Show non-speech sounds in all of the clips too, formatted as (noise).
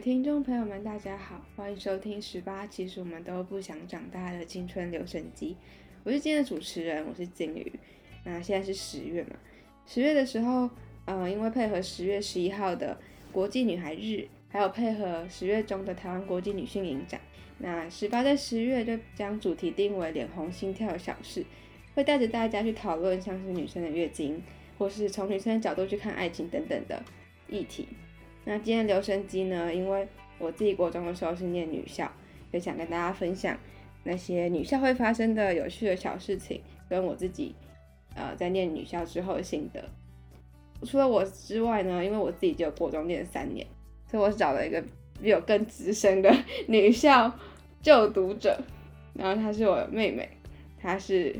听众朋友们，大家好，欢迎收听十八。其实我们都不想长大的青春留声机，我是今天的主持人，我是金鱼。那现在是十月嘛，十月的时候，呃，因为配合十月十一号的国际女孩日，还有配合十月中的台湾国际女性影展，那十八在十月就将主题定为“脸红心跳的小事”，会带着大家去讨论像是女生的月经，或是从女生的角度去看爱情等等的议题。那今天留声机呢？因为我自己国中的时候是念女校，就想跟大家分享那些女校会发生的有趣的小事情，跟我自己呃在念女校之后的心得。除了我之外呢，因为我自己就有国中念三年，所以我找了一个比我更资深的 (laughs) 女校就读者，然后她是我妹妹，她是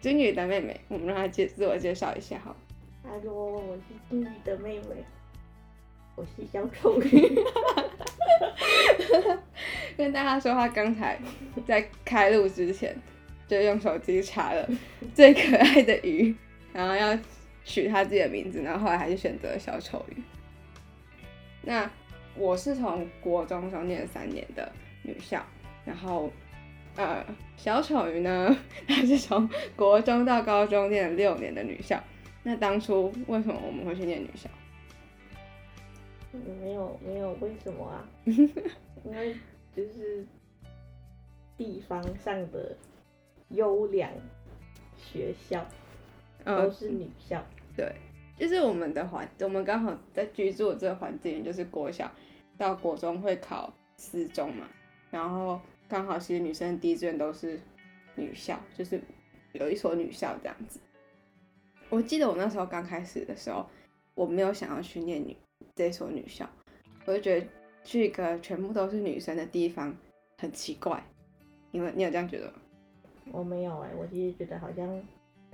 金宇的妹妹，我们让她介自我介绍一下哈。Hello，我是金宇的妹妹。我是小丑鱼，(laughs) 跟大家说，他刚才在开录之前就用手机查了 (laughs) 最可爱的鱼，然后要取他自己的名字，然后后来还是选择小丑鱼。那我是从国中时候念三年的女校，然后呃，小丑鱼呢，(laughs) 他是从国中到高中念了六年的女校。那当初为什么我们会去念女校？没有没有，为什么啊？(laughs) 因为就是地方上的优良学校都是女校，对，就是我们的环，我们刚好在居住的这个环境，就是国小到国中会考四中嘛，然后刚好其实女生第一志愿都是女校，就是有一所女校这样子。我记得我那时候刚开始的时候，我没有想要去念女。这所女校，我就觉得去一个全部都是女生的地方很奇怪。你有你有这样觉得吗？我没有哎，我其实觉得好像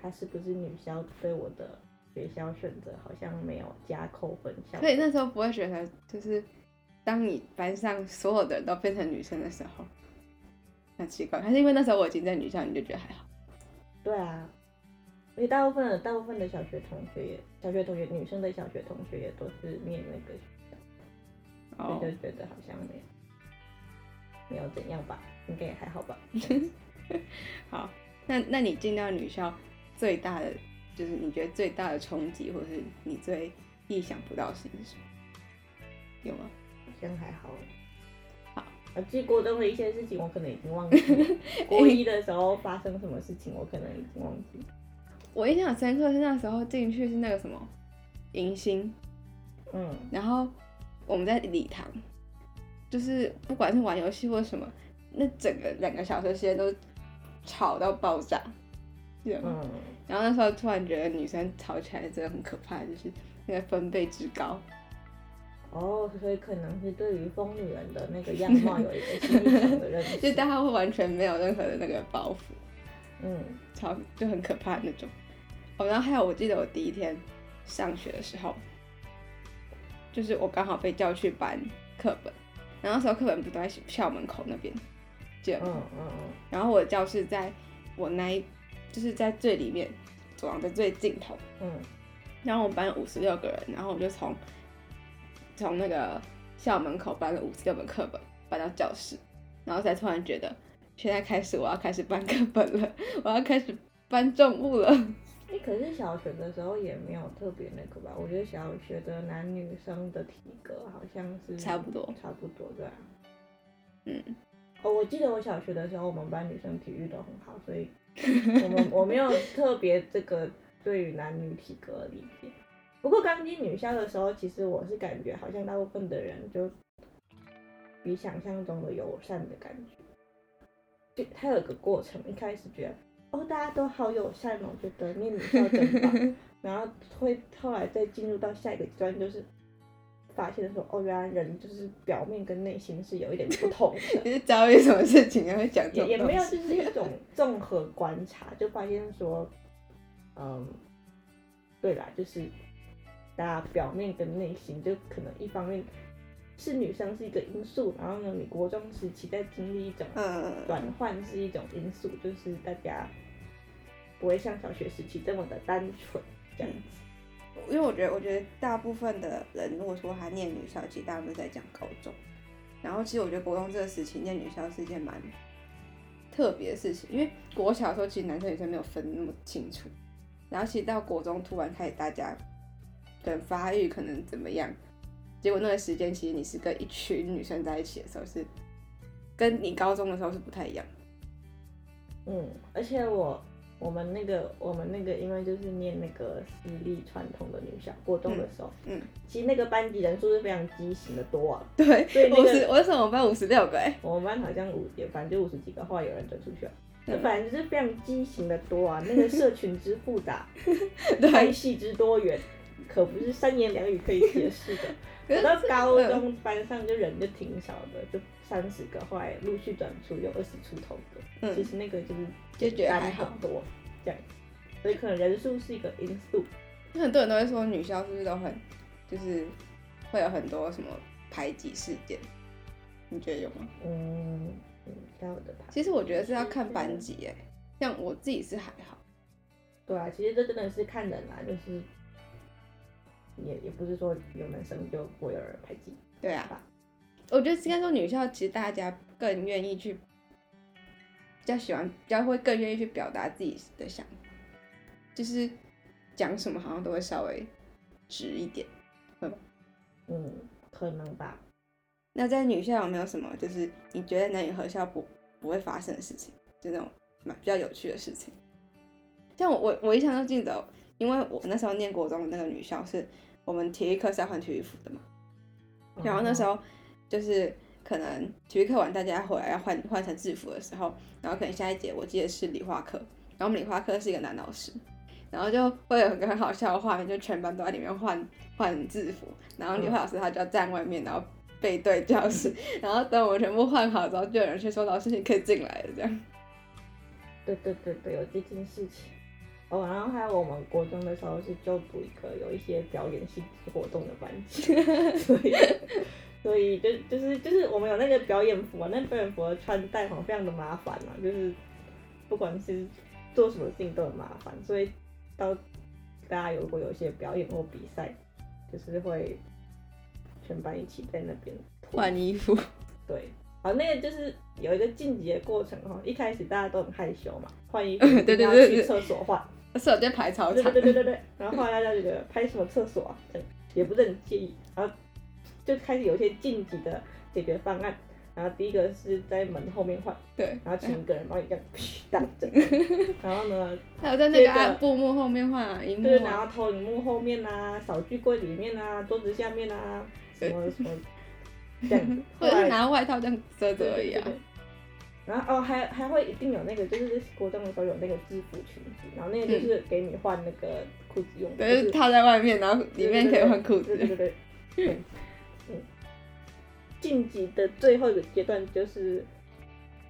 她是不是女校对我的学校选择好像没有加扣分项。所以那时候不会觉得，就是当你班上所有的人都变成女生的时候，很奇怪。还是因为那时候我已经在女校，你就觉得还好？对啊。因为大部分的大部分的小学同学也，小学同学女生的小学同学也都是念那个学校，所以就觉得好像没有没有怎样吧，应该也还好吧。(laughs) (laughs) 好，那那你进到女校最大的就是你觉得最大的冲击，或是你最意想不到的事情是什么？有吗？好像还好。好，我记国中的一些事情我可能已经忘记了，(laughs) 国一的时候发生什么事情我可能已经忘记。我印象深刻是那时候进去是那个什么迎新，嗯，然后我们在礼堂，就是不管是玩游戏或什么，那整个两个小时时间都吵到爆炸，嗯，然后那时候突然觉得女生吵起来真的很可怕，就是那个分贝之高。哦，所以可能是对于疯女人的那个 (laughs) 样貌有一个新的认识，(laughs) 就大家会完全没有任何的那个包袱，嗯，超就很可怕那种。哦，然后还有，我记得我第一天上学的时候，就是我刚好被叫去搬课本，然后那时候课本不都在校门口那边，这样，嗯嗯嗯，然后我的教室在我那一，就是在最里面，走廊的最尽头，嗯，然后我们班五十六个人，然后我就从从那个校门口搬了五十六本课本搬到教室，然后才突然觉得，现在开始我要开始搬课本了，(laughs) 我要开始搬重物了。哎，可是小学的时候也没有特别那个吧？我觉得小学的男女生的体格好像是差不多，差不多对啊。嗯，哦，我记得我小学的时候，我们班女生体育都很好，所以 (laughs) 我们我没有特别这个对于男女体格的理解。不过刚进女校的时候，其实我是感觉好像大部分的人就比想象中的友善的感觉，就它有个过程，一开始觉得。哦，大家都好友善哦，觉得念女校真棒。(laughs) 然后会后来再进入到下一个阶段，就是发现说，哦，原来人就是表面跟内心是有一点不同的。(laughs) 你是遭遇什么事情会讲这也也没有，就是一种综合观察，就发现说，嗯，对啦，就是大家表面跟内心，就可能一方面是女生是一个因素，然后呢，你国中时期在经历一种转换是一种因素，就是大家。不会像小学时期这么的单纯，这样子。因为我觉得，我觉得大部分的人如果说他念女校，其实大部分在讲高中。然后其实我觉得国中这个时期念女校是一件蛮特别的事情，因为国小的时候其实男生女生没有分那么清楚，然后其实到国中突然开始大家可能发育，可能怎么样，结果那个时间其实你是跟一群女生在一起的时候是跟你高中的时候是不太一样。嗯，而且我。我们那个，我们那个，因为就是念那个私立传统的女校，国中的时候，嗯，其实那个班级人数是非常畸形的多啊。对，所以那个，我是我们班五十六个哎，我们班好像五，反正就五十几个，后来有人转出去了，反正就是非常畸形的多啊。那个社群之复杂，(laughs) 派系之多元，可不是三言两语可以解释的。(laughs) 等到高中班上就人就挺少的，就三十个，后来陆续转出有二十出头的。嗯，其实那个就是就觉得还很多这样，所以可能人数是一个因素。很多人都会说女校是不是都很就是会有很多什么排挤事件？你觉得有吗？嗯，女校的排。其实我觉得是要看班级诶，像我自己是还好。对啊，其实这真的是看人啊，就是。也也不是说有男生就不会有人排挤，对啊，我觉得应该说女校其实大家更愿意去，比较喜欢，比较会更愿意去表达自己的想法，就是讲什么好像都会稍微直一点？嗯，可能吧。那在女校有没有什么就是你觉得男女合校不不会发生的事情，就那种蛮比较有趣的事情？像我我我一向都记得，因为我那时候念国中的那个女校是。我们体育课是要换体育服的嘛，然后那时候就是可能体育课完大家回来要换换成制服的时候，然后可能下一节我记得是理化课，然后我们理化课是一个男老师，然后就会有一个很好笑的画面，就全班都在里面换换制服，然后理化老师他就要站外面，然后背对教室，(laughs) 然后等我们全部换好之后，就有人去说老师你可以进来了这样。对对对对，有这件事情。哦，然后还有我们国中的时候是就读一个有一些表演性质活动的班级，(laughs) 所以所以就就是就是我们有那个表演服啊，那表演服的穿戴好像非常的麻烦啊，就是不管是做什么事情都很麻烦，所以到大家如果有一些表演或比赛，就是会全班一起在那边换衣服，对，好，那个就是有一个晋级的过程哈，一开始大家都很害羞嘛，换衣服 (laughs) 一定要去厕所换。是我在排操场，对对对对对然后后来大家就觉得拍什么厕所啊，也不是很介意，然后就开始有一些晋级的解决方案。然后第一个是在门后面换，对，然后请一个人帮你这样挡着，(laughs) 然后呢，还有在那个布幕后面换啊，荧幕，对，然后投影幕后面啊，扫具柜里面啊，桌子下面啊，什么什么这样子，(laughs) 或者是拿外套这样遮遮而已啊。然后哦，还还会一定有那个，就是国中的时候有那个制服裙子，然后那个就是给你换那个裤子用的，就是套在外面，然后里面可以换裤子。对对对对。嗯。晋级的最后一个阶段就是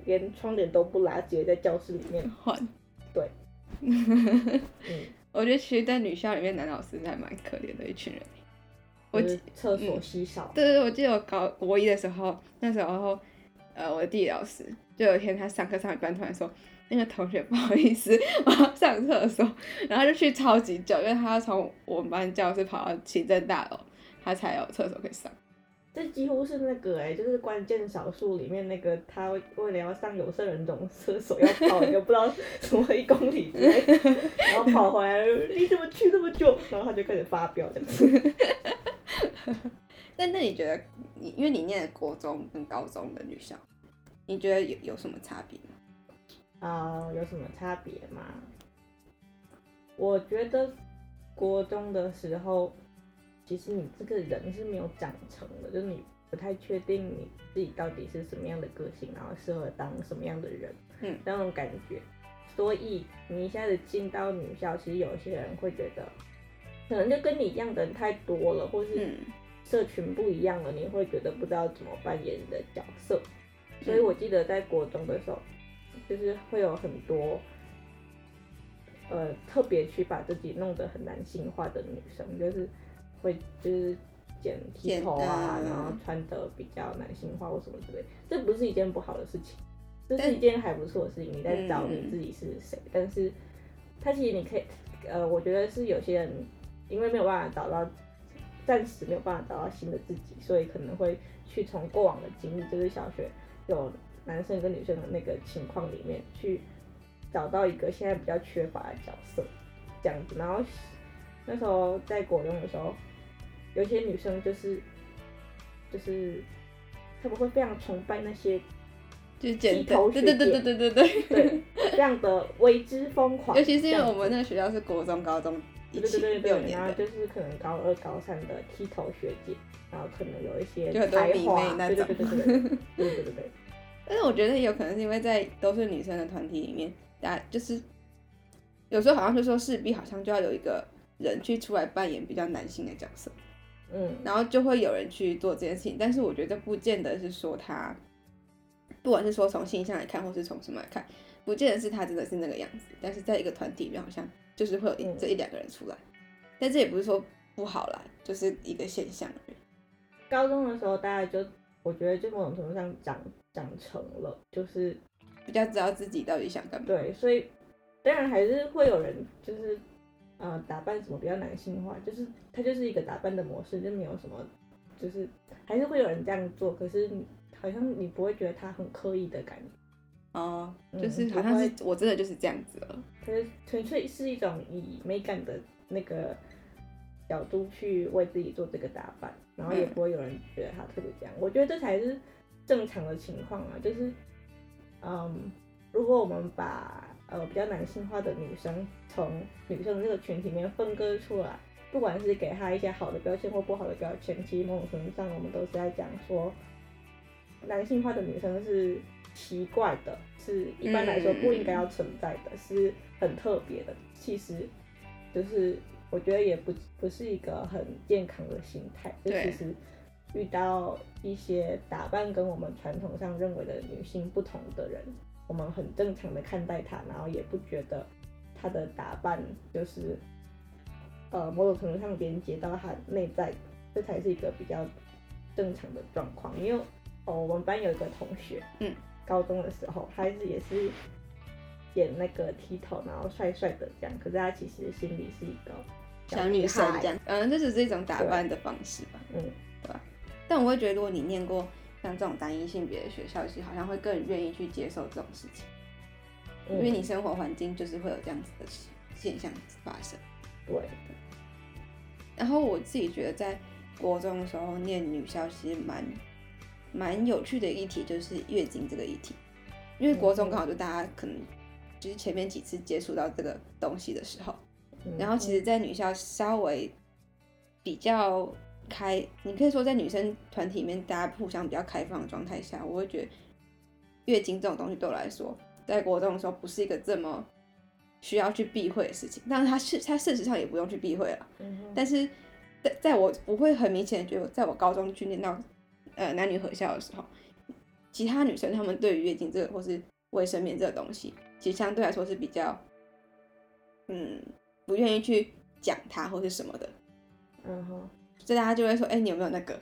连窗帘都不拉，直接在教室里面换。对。(laughs) 嗯。我觉得其实，在女校里面，男老师还蛮可怜的一群人。我厕所稀少。对对对，我记得我高国一的时候，那时候。呃，我的地理老师就有一天他上课上一半突然说，那个同学 (laughs) 不好意思，我要上厕所，然后就去超级久，因为他要从我们班教室跑到行政大楼，他才有厕所可以上。这几乎是那个哎，就是关键少数里面那个他为了要上有色人种厕所要跑一个 (laughs) 不知道什么一公里之类，然后跑回来，你怎么去那么久？然后他就开始发飙这样子。(laughs) (laughs) 那那你觉得，你因为你念国中跟高中的女校，你觉得有有什么差别吗？啊，有什么差别吗？我觉得国中的时候，其实你这个人是没有长成的，就是你不太确定你自己到底是什么样的个性，然后适合当什么样的人，嗯，那种感觉。所以你一下子进到女校，其实有些人会觉得，可能就跟你一样的人太多了，或是。社群不一样了，你会觉得不知道怎么扮演你的角色，所以我记得在国中的时候，就是会有很多，呃，特别去把自己弄得很男性化的女生，就是会就是剪剃头啊，然后穿的比较男性化或什么之类，这不是一件不好的事情，这是一件还不错的事情。你在找你自己是谁，但是他其实你可以，呃，我觉得是有些人因为没有办法找到，暂时没有办法找到新的自己，所以可能会去从过往的经历，就是小学有男生跟女生的那个情况里面去找到一个现在比较缺乏的角色，这样子。然后那时候在国中的时候，有些女生就是就是他们会非常崇拜那些就是剃剪头对对对对对对对。这样的为之疯狂，(laughs) 尤其是因为我们那个学校是国中、高中一起对对对对，六年的，然后就是可能高二、高三的剃头学姐，然后可能有一些就很多迷才华妹，那对对种对对对对对对 (laughs) 但是我觉得也有可能是因为在都是女生的团体里面，大家就是有时候好像就说势必好像就要有一个人去出来扮演比较男性的角色，嗯然后就会有人去做这件事情。但是我觉得不见得是说他，不管是说从形象来看，或是从什么来看，不见得是他真的是那个样子。但是在一个团体里面，好像就是会有一嗯这一两个人出来，但这也不是说不好啦，就是一个现象而已。高中的时候大家就我觉得就某种程度上长长成了，就是比较知道自己到底想干嘛。对，所以当然还是会有人就是呃打扮什么比较男性化，就是他就是一个打扮的模式，就没有什么就是还是会有人这样做，可是你好像你不会觉得他很刻意的感觉。哦，嗯就是好像是我真的就是这样子了。可是纯粹是一种以美感的那个角度去为自己做这个打扮，然后也嗯不会有人觉得他特别这样。我觉得这才是正常的情况啊，就是，嗯，如果我们把呃比较男性化的女生从女生的这个群体里面分割出来，不管是给她一些好的标签或不好的标签，其实某种程度上我们都是在讲说，男性化的女生是奇怪的，是一般来说不应该要存在的，是很特别的。其实就是我觉得也不不是一个很健康的心态。就其实遇到一些打扮跟我们传统上认为的女性不同的人，我们很正常的看待她，然后也不觉得她的打扮就是呃某种程度上连接到她内在，这才是一个比较正常的状况。因为哦，我们班有一个同学，嗯，高中的时候，他是也是演那个剃头，然后帅帅的这样，可是他其实心里是一个小女生孩这样，嗯，这只是一种打扮的方式吧。嗯，对但我会觉得，如果你念过像这种单一性别的学校，其实好像会更愿意去接受这种事情，因为你嗯生活环境就是会有这样子的现象发生。对，然后我自己觉得，在国中的时候念女校，其实蛮蛮有趣的议题，就是月经这个议题。因为国中刚好就大家可能就是前面几次接触到这个东西的时候，嗯然后其实，在女校稍微比较开，你可以说在女生团体里面，大家互相比较开放的状态下，我会觉得月经这种东西对我来说，在国中的时候不是一个这么需要去避讳的事情，但是它是它事实上也不用去避讳了。但是在在我不会很明显的觉得，在我高中去念到呃男女合校的时候，其他女生她们对于月经这个或是卫生棉这个东西，其实相对来说是比较嗯不愿意去讲它或是什么的，嗯哼，所以大家就会说，哎、你有没有那个？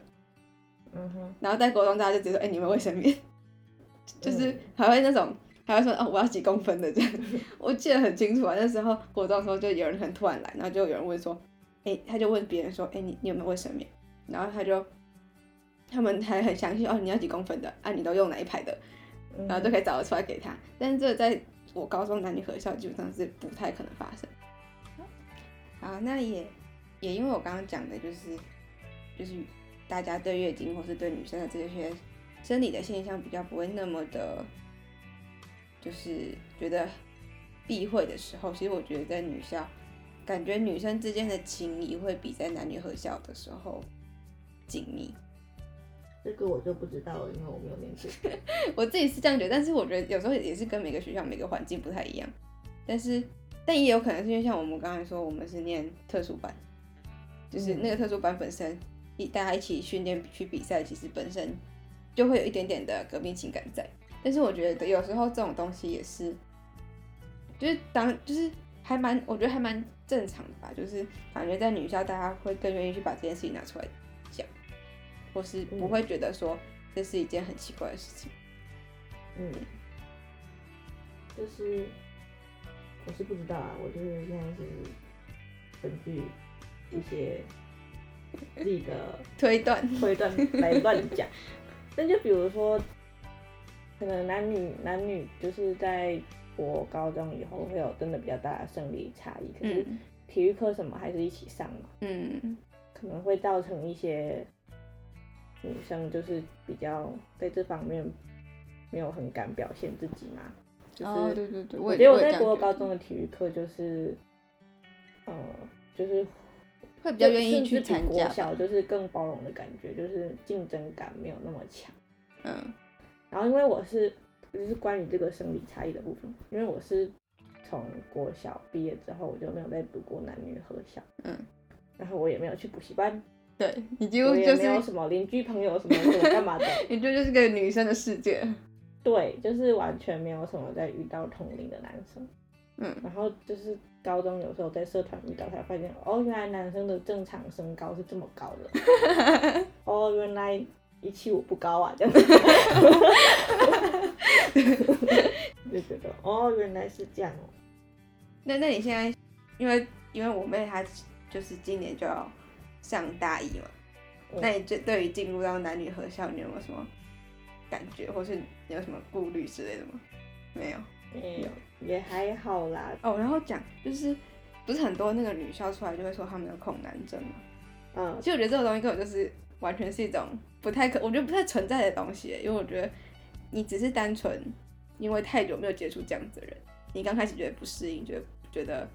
嗯哼，然后在国中大家就直接说，哎、你有没有卫生棉？(laughs) 就是嗯还会那种。还会说哦，我要几公分的这样，(laughs) 我记得很清楚啊。那时候活动的时候，就有人很突然来，然后就有人问说，哎、他就问别人说，哎、你你有没有卫生棉？然后他就，他们还很详细哦，你要几公分的？啊，你都用哪一排的？嗯然后都可以找得出来给他。但是这在我高中男女合校基本上是不太可能发生。好，那也也因为我刚刚讲的就是就是大家对月经或是对女生的这些生理的现象比较不会那么的，就是觉得避讳的时候，其实我觉得在女校，感觉女生之间的情谊会比在男女合校的时候紧密。这个我就不知道了，因为我没有念过。(laughs) 我自己是这样觉得，但是我觉得有时候也是跟每个学校、每个环境不太一样。但是，但也有可能是因为像我们刚才说，我们是念特殊班，就是嗯那个特殊班本身一大家一起训练去比赛，其实本身就会有一点点的革命情感在。但是我觉得有时候这种东西也是，就是当就是还蛮，我觉得还蛮正常的吧。就是感觉在女校，大家会更愿意去把这件事情拿出来讲，或是不会觉得说这是一件很奇怪的事情。嗯，就是我是不知道啊，我就是现在是根据一些自己的 (laughs) 推断，(laughs) 推断来乱讲。那就比如说，可能男女男女就是在我高中以后会有真的比较大的生理差异，可是嗯体育课什么还是一起上嘛，嗯可能会造成一些女生就是比较在这方面没有很敢表现自己嘛，就是、哦，对对对，我觉得我在国高中的体育课就是，呃，就是会比较愿意去参加国小，就是更包容的感觉，就是竞争感没有那么强。嗯然后因为我是就是关于这个生理差异的部分，因为我是从国小毕业之后我就没有再读过男女合校，嗯，然后我也没有去补习班，对你几乎是，没有什么邻居朋友什么什么干嘛的，(laughs) 你就就是个女生的世界，对，就是完全没有什么在遇到同龄的男生。嗯然后就是高中有时候在社团遇到，才发现哦，原来男生的正常身高是这么高的。(laughs) 哦，原来一七五不高啊，这样子。就觉得哦，原来是这样哦。那那你现在，因为因为我妹她就是今年就要上大一嘛，嗯那你就对于进入到男女合校，你有没有什么感觉，或是你有什么顾虑之类的吗？没有。没有，也还好啦。哦，然后讲就是，不是很多那个女校出来就会说他们有恐男症嘛？嗯其实我觉得这个东西根本就是完全是一种不太可，我觉得不太存在的东西，因为我觉得你只是单纯因为太久没有接触这样子的人，你刚开始觉得不适应，觉得觉得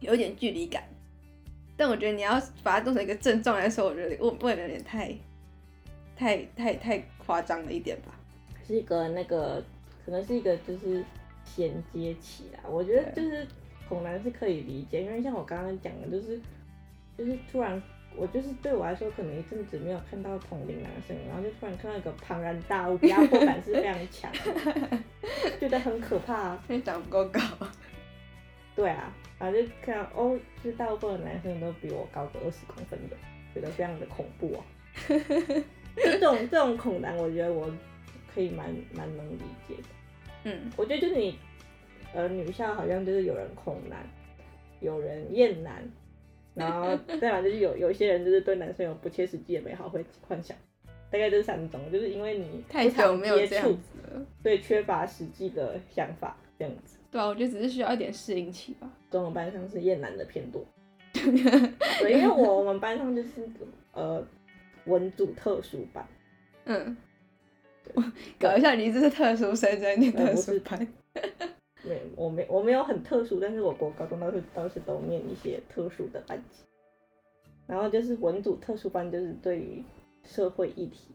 有点距离感，但我觉得你要把它当成一个症状来说，我觉得我不会有点太太太太夸张了一点吧？是一个那个，可能是一个就是衔接起来。我觉得就是恐男是可以理解，因为像我刚刚讲的，就是就是突然，我就是对我来说，可能一阵子没有看到同龄男生，然后就突然看到一个庞然大物，压迫感是非常强，(laughs) 觉得很可怕、啊。因为长不够高。对啊，然后就看哦，就是大部分的男生都比我高个二十公分的，觉得非常的恐怖哦。就 (laughs) 这种这种恐男，我觉得我可以蛮蛮能理解的。嗯我觉得就是你，呃，女校好像就是有人恐男，有人厌男，然后再来就是有有一些人就是对男生有不切实际的美好会幻想，大概这三种，就是因为你太久没有接触，子了。所以缺乏实际的想法，这样子。对啊，我觉得只是需要一点适应期吧。中文班上是厌男的偏多，(laughs) 对，因为我我们班上就是呃文组特殊班，嗯，(laughs) 搞一下，你这是特殊生在念特殊班。(laughs) 没我没我没有很特殊，但是我国高中倒是倒是都念一些特殊的班级，然后就是文组特殊班，就是对于社会议题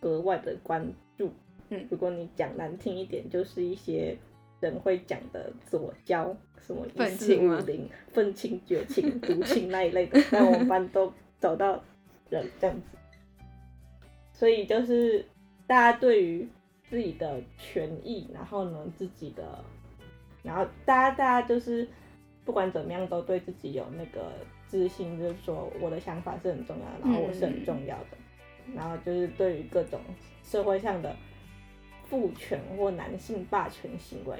格外的关注。嗯如果你讲难听一点，就是一些人会讲的左交，什么一愤四青五零、愤青、绝情、(laughs) 毒情那一类的，在我们班都找到人这样子。所以就是大家对于自己的权益，然后呢自己的，然后大家大家就是不管怎么样都对自己有那个自信，就是说我的想法是很重要的，然后我是很重要的，然后就是对于各种社会上的父权或男性霸权行为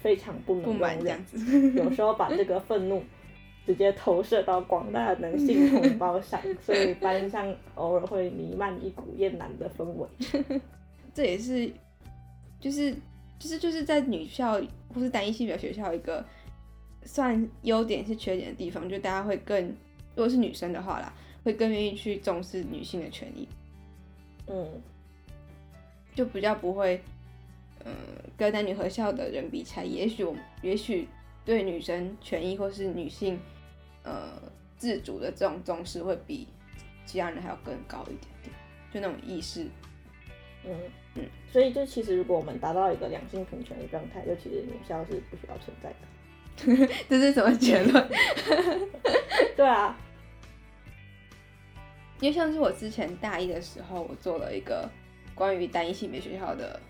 非常不能容忍这样，子。(laughs) 有时候把这个愤怒直接投射到广大的男性同胞上，所以班上偶尔会弥漫一股厌男的氛围。(laughs) 这也是，就是就是就是在女校或是单一性别学校一个算优点是缺点的地方，就大家会更，如果是女生的话啦，会更愿意去重视女性的权益，嗯，就比较不会，嗯、跟男女合校的人比起来，也许我也许对女生权益或是女性呃自主的这种重视会比其他人还要更高一点点，就那种意识。嗯嗯所以就其实如果我们达到一个两性平权的状态，就其实女校是不需要存在的。(laughs) 这是什么结论？(laughs) 对啊，因为像是我之前大一的时候，我做了一个关于单一性别学校的，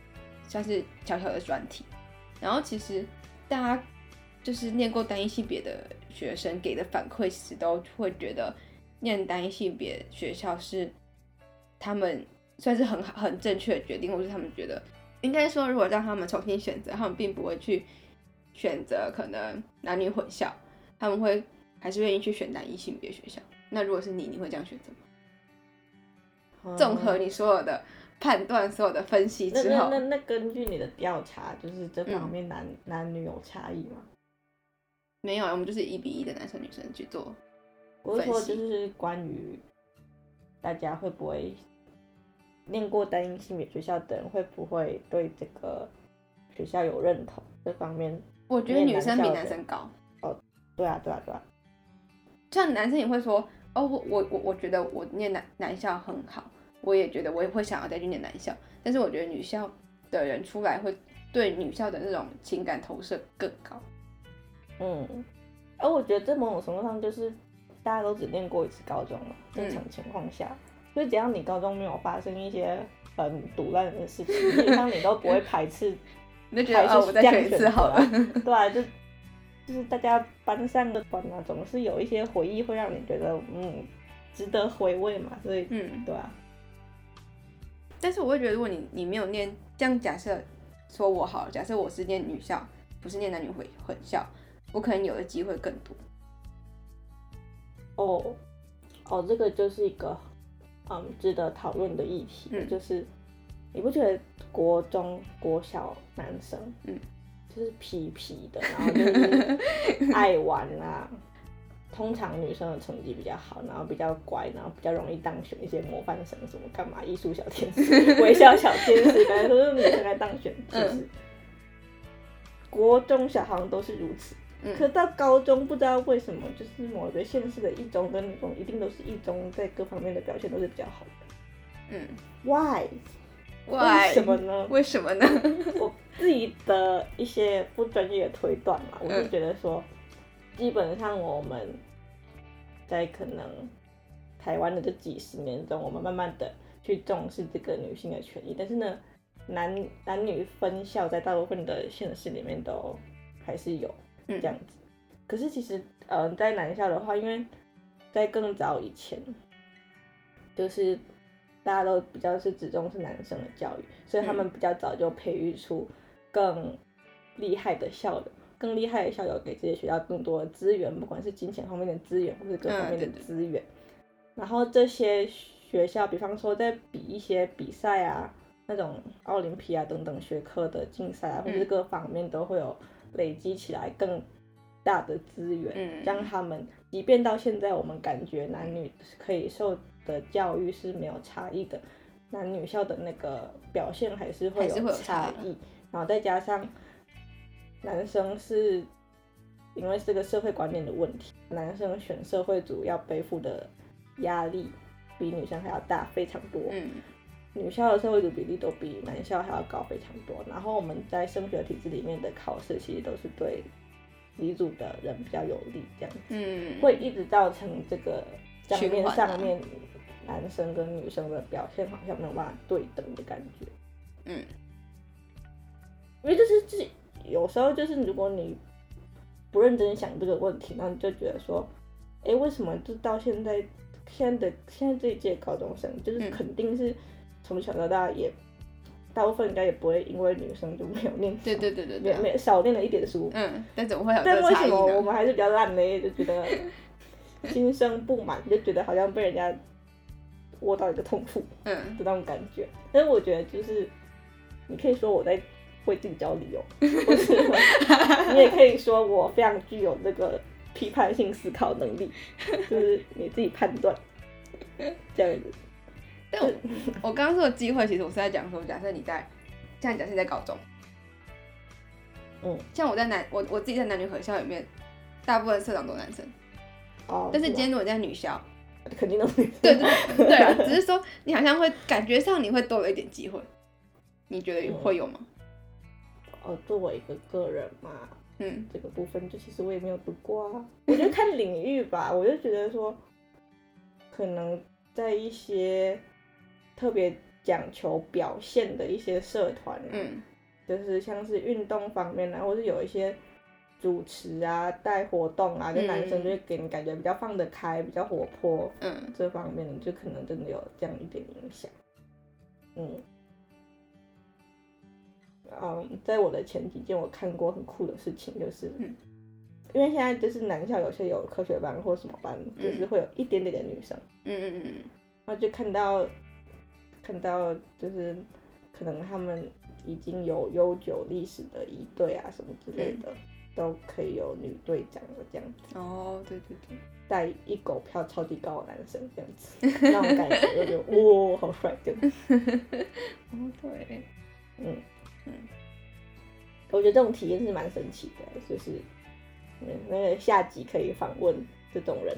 像是小小的专题。然后其实大家就是念过单一性别的学生给的反馈，其实都会觉得念单一性别学校是他们算是很好很正确的决定，或是他们觉得应该说，如果让他们重新选择，他们并不会去选择可能男女混校，他们会还是愿意去选单一性别学校？那如果是你，你会这样选择吗？综合你所有的判断、所有的分析那之后那，那那根据你的调查，就是这方面男、男女有差异吗？没有，我们就是一比一的男生女生去做。我是说，就是关于大家会不会念过单一性别学校的人，会不会对这个学校有认同这方面？我觉得女生比男生高，哦对啊，对啊，对啊。像男生也会说，哦，我我我我觉得我念男男校很好，我也觉得我也会想要再去念男校，但是我觉得女校的人出来会对女校的那种情感投射更高。嗯，而我觉得这某种程度上就是大家都只念过一次高中嘛，正嗯常情况下，所以只要你高中没有发生一些很毒烂的事情，基本上你都不会排斥还 (laughs) 是你就觉得哦，我再选一次好了。对啊，就就是大家班上的团啊，总是有一些回忆会让你觉得嗯值得回味嘛，所以嗯，对啊，但是我会觉得，如果你你没有念，这样假设说我好了，假设我是念女校，不是念男女混混校，我可能有的机会更多。哦哦，这个就是一个嗯值得讨论的议题，嗯就是你不觉得国中国小男生嗯就是皮皮的，然后就是爱玩啊。(laughs) 通常女生的成绩比较好，然后比较乖，然后比较容易当选一些模范生，什么干嘛艺术小天使、微笑小天使，感觉都是女生来当选，是不是？嗯国中小好像都是如此，嗯可到高中不知道为什么，就是某一个县市的一中跟女中一定都是一中，在各方面的表现都是比较好的。嗯，Why？为？什么呢？为什么呢？我自己的一些不专业的推断嘛，我是嗯觉得说，基本上我们在可能台湾的这几十年中，我们慢慢的去重视这个女性的权益，但是呢，男男女分校在大部分的现实里面都还是有嗯。这样子。可是其实，呃，在男校的话，因为在更早以前，就是大家都比较是只重视男生的教育，所以他们比较早就培育出更厉害的校友，更厉害的校友给这些学校更多的资源，不管是金钱方面的资源，或是各方面的嗯对对。资源。然后这些学校，比方说在比一些比赛啊，那种奥林匹亚等等学科的竞赛啊，或者是嗯各方面都会有累积起来更大的资源，嗯。让他们即便到现在我们感觉男女可以受的教育是没有差异的，男女校的那个表现还是会有差差异，然后再加上男生是因为这个社会观念的问题，男生选社会组要背负的压力比女生还要大非常多。嗯女校的社会组比例都比男校还要高非常多。然后我们在升学体制里面的考试，其实都是对理组的人比较有利，这样子嗯，会一直造成这个账面上面男生跟女生的表现好像没有办法对等的感觉。嗯，因为这是自己有时候就是如果你不认真想这个问题，然后你就觉得说，哎、为什么就到现在现在的现在这一届高中生，就是嗯肯定是从小到大也大部分应该也不会因为女生就没有念书，对对对对没对，没少念了一点书，嗯，但怎么会有但为什么我？们还是比较烂呢？就觉得 (laughs) 心生不满，就觉得好像被人家窝到一个痛处嗯的那种感觉。但是我觉得就是，你可以说我在为自己找理由，(laughs) 你也可以说我非常具有那个批判性思考能力，就是你自己判断这样子。但我我刚刚说的机会，其实我是在讲说，假设你在，像假设你在高中，嗯，像我在男我我自己在男女合校里面，大部分社长都男生，哦，但是今天如果你在女校，肯定都是对对 (laughs) 对啊，只是说你好像会感觉上你会多了一点机会，你觉得会有吗？哦，作为一个个人嘛，嗯这个部分，就其实我也没有读过啊。我觉得看领域吧，我就觉得说，可能在一些特别讲求表现的一些社团，，嗯就是像是运动方面啊，或是有一些主持啊、带活动啊，就嗯男生就会给你感觉比较放得开、比较活泼嗯这方面的，就可能真的有这样一点影响。嗯。嗯，在我的前几件我看过很酷的事情，就是，嗯因为现在就是男校有些有科学班或什么班，就是会有一点点的女生，嗯嗯嗯然后就看到看到就是可能他们已经有悠久历史的一队啊什么之类的，都可以有女队长的这样子，嗯，哦，对对对，带一狗票超级高的男生这样子，那种感觉我就哇好帅这样，(laughs) 哦对，嗯嗯我觉得这种体验是蛮神奇的，就是嗯那个下集可以访问这种人。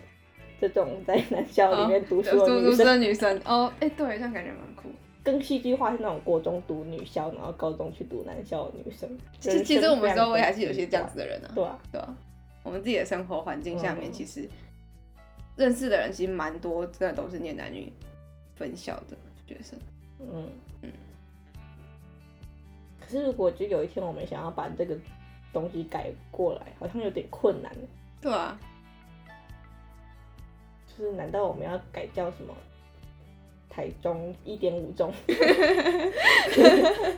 这种在男校里面读书的女生，的女生，哦，哎，对，这样感觉蛮酷。更戏剧化是那种国中读女校，然后高中去读男校的女生。其实其实我们周围还是有些这样子的人啊，对啊，对啊，我们自己的生活环境下面，嗯其实认识的人其实蛮多，真的都是念男女分校的学生。嗯嗯可是如果就有一天我们想要把这个东西改过来，好像有点困难。对啊，就是难道我们要改叫什么？台中一点五中，(laughs)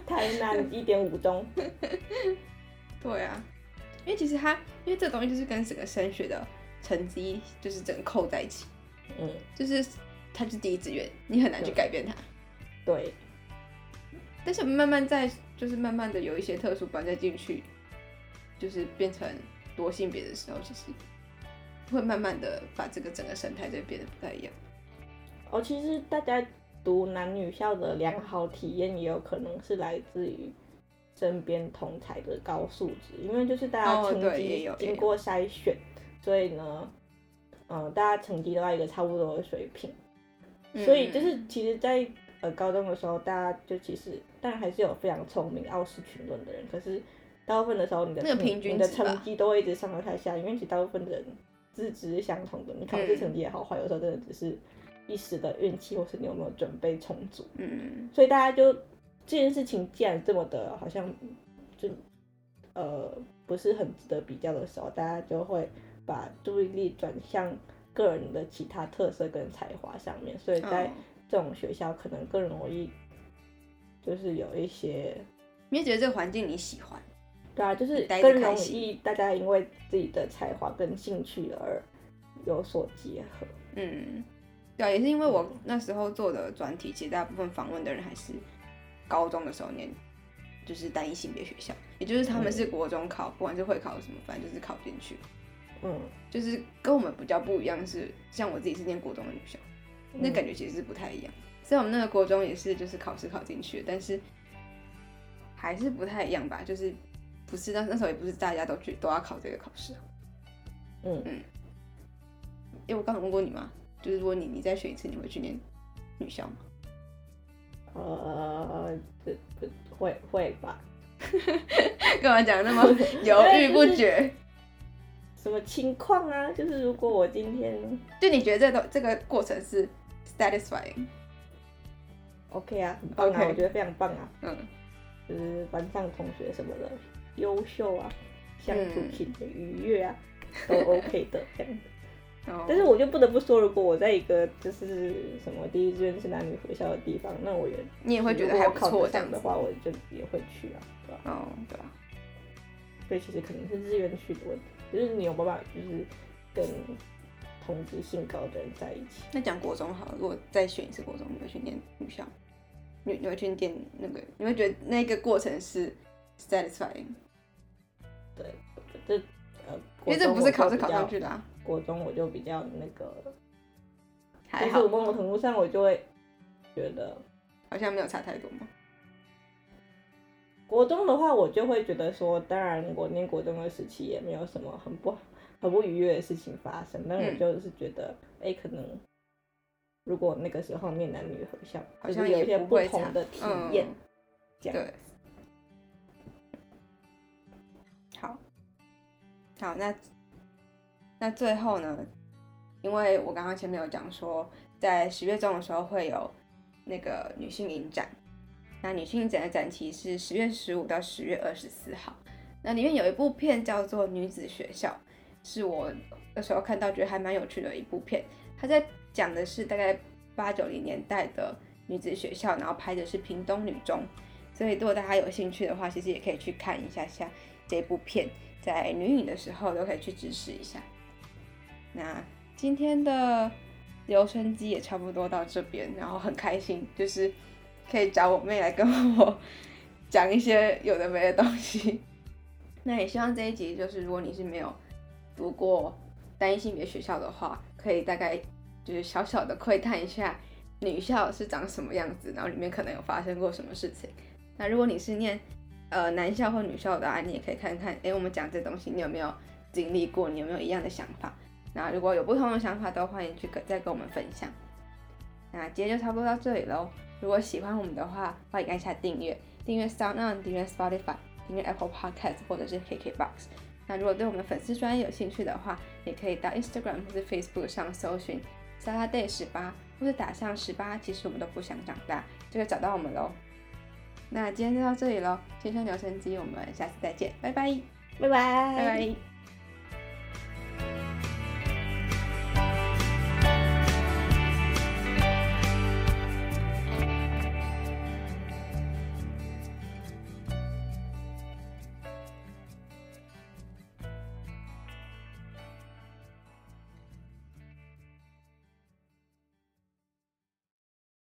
台南一点五中，对啊，因为其实它，因为这东西就是跟整个升学的成绩就是整个扣在一起，嗯，就是它是第一志愿，你很难去改变它。对，但是慢慢在就是慢慢的有一些特殊班再进去，就是变成多性别的时候，其实会慢慢的把这个整个生态就变得不太一样。哦，其实大家读男女校的良好体验，也有可能是来自于身边同才的高素质，因为就是大家哦成绩经过筛选，所以呢，嗯、大家成绩都在一个差不多的水平，所以就是嗯其实在，呃高中的时候，大家就其实当然还是有非常聪明、傲视群论的人，可是大部分的时候，你的那个平均你的成绩都会一直上到太下，因为其实大部分的人资质是相同的，你考试嗯成绩也好坏，有时候真的只是一时的运气，或是你有没有准备充足。嗯，所以大家就这件事情既然这么的，好像就呃不是很值得比较的时候，大家就会把注意力转向个人的其他特色跟才华上面，所以在哦这种学校可能更容易就是有一些。你也觉得这个环境你喜欢，对啊，就是更容易大家因为自己的才华跟兴趣而有所结合。嗯，对啊，也是因为我那时候做的专题，其实大部分访问的人还是高中的时候念，就是单一性别学校，也就是他们是国中考，不管是会考什么，反正就是考进去，嗯，就是跟我们比较不一样是，像我自己是念国中的女校，那嗯。感觉其实是不太一样。虽然我们那个国中也是就是考试考进去的，但是还是不太一样吧，就是不是那那时候也不是大家都去都要考这个考试。嗯嗯因为我刚刚问过你嘛，就是如果你你再选一次，你会去念女校吗？呃，这这会会吧？(laughs) 干嘛讲得那么 (laughs) 犹豫不决？什么情况啊？就是如果我今天就你觉得这个这个过程是 satisfying？OK 啊，很棒啊我觉得非常棒啊，嗯，就是班上同学什么的优秀啊，相处嗯起来愉悦啊，(laughs) 都 OK 的这样但是我就不得不说，如果我在一个就是什么第一志愿是男女合校的地方，那我也你也会觉得还不错这样的话，我就也会去啊，对吧、哦，对啊，所以其实可能是志愿去的问题，就是你有办法就是跟同质性高的人在一起。那讲国中好了，如果再选一次国中，你会去念女校？你你会去念那个？你会觉得那个过程是 satisfying？对，这呃，因为这不是考试考上去的啊，国中我就比较那个，还好就是我，某种程度上我就会觉得，好像没有差太多嘛。国中的话我就会觉得说，当然我念国中的时期也没有什么很不很不愉悦的事情发生，但我嗯就是觉得，哎、可能如果那个时候念男女合校，好像就是有一些不同的体嗯验，这样对，好，好，那那最后呢？因为我刚刚前面有讲说，在十月中的时候会有那个女性影展，那女性影展的展期是十月十五到十月二十四号。那里面有一部片叫做《女子学校》，是我那时候看到觉得还蛮有趣的一部片。它在讲的是大概八九零年代的女子学校，然后拍的是屏东女中。所以如果大家有兴趣的话，其实也可以去看一下下这部片。在女影的时候都可以去支持一下。那今天的留声机也差不多到这边，然后很开心，就是可以找我妹来跟我讲一些有的没的东西。(laughs) 那也希望这一集就是，如果你是没有读过单一性别学校的话，可以大概就是小小的窥探一下女校是长什么样子，然后里面可能有发生过什么事情。那如果你是念呃男校或女校的啊，你也可以看看，哎，我们讲这东西，你有没有经历过？你有没有一样的想法？那如果有不同的想法，都欢迎去跟再跟我们分享。那今天就差不多到这里喽。如果喜欢我们的话，欢迎按下订阅，订阅 SoundOn，订阅 Spotify，订阅 Apple Podcast 或者是 KKBox。那如果对我们粉丝专业有兴趣的话，也可以到 Instagram 或是 Facebook 上搜寻 Saturday 十八，或是打上十八，其实我们都不想长大，就会找到我们喽。那今天就到这里喽，先生留声机，我们下次再见，拜拜，拜拜，拜拜。